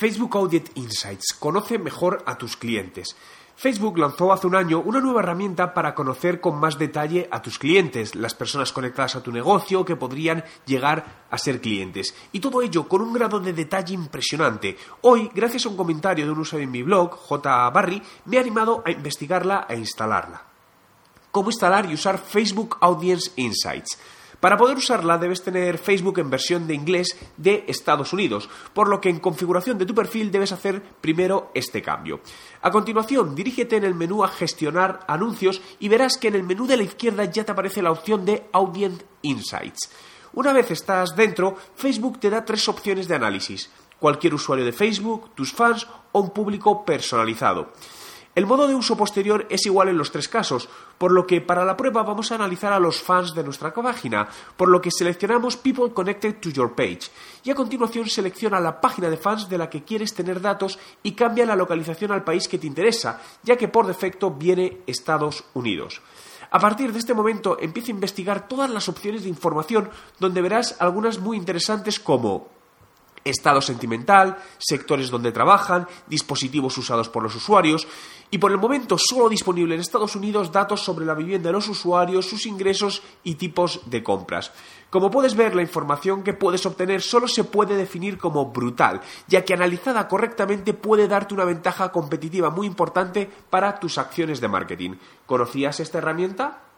Facebook Audit Insights. Conoce mejor a tus clientes. Facebook lanzó hace un año una nueva herramienta para conocer con más detalle a tus clientes, las personas conectadas a tu negocio que podrían llegar a ser clientes. Y todo ello con un grado de detalle impresionante. Hoy, gracias a un comentario de un usuario en mi blog, J. Barry, me he animado a investigarla e instalarla. ¿Cómo instalar y usar Facebook Audience Insights? Para poder usarla debes tener Facebook en versión de inglés de Estados Unidos, por lo que en configuración de tu perfil debes hacer primero este cambio. A continuación, dirígete en el menú a gestionar anuncios y verás que en el menú de la izquierda ya te aparece la opción de Audience Insights. Una vez estás dentro, Facebook te da tres opciones de análisis. Cualquier usuario de Facebook, tus fans o un público personalizado. El modo de uso posterior es igual en los tres casos, por lo que para la prueba vamos a analizar a los fans de nuestra página, por lo que seleccionamos People Connected to Your Page y a continuación selecciona la página de fans de la que quieres tener datos y cambia la localización al país que te interesa, ya que por defecto viene Estados Unidos. A partir de este momento empieza a investigar todas las opciones de información donde verás algunas muy interesantes como estado sentimental, sectores donde trabajan, dispositivos usados por los usuarios y por el momento solo disponible en Estados Unidos datos sobre la vivienda de los usuarios, sus ingresos y tipos de compras. Como puedes ver, la información que puedes obtener solo se puede definir como brutal, ya que analizada correctamente puede darte una ventaja competitiva muy importante para tus acciones de marketing. ¿Conocías esta herramienta?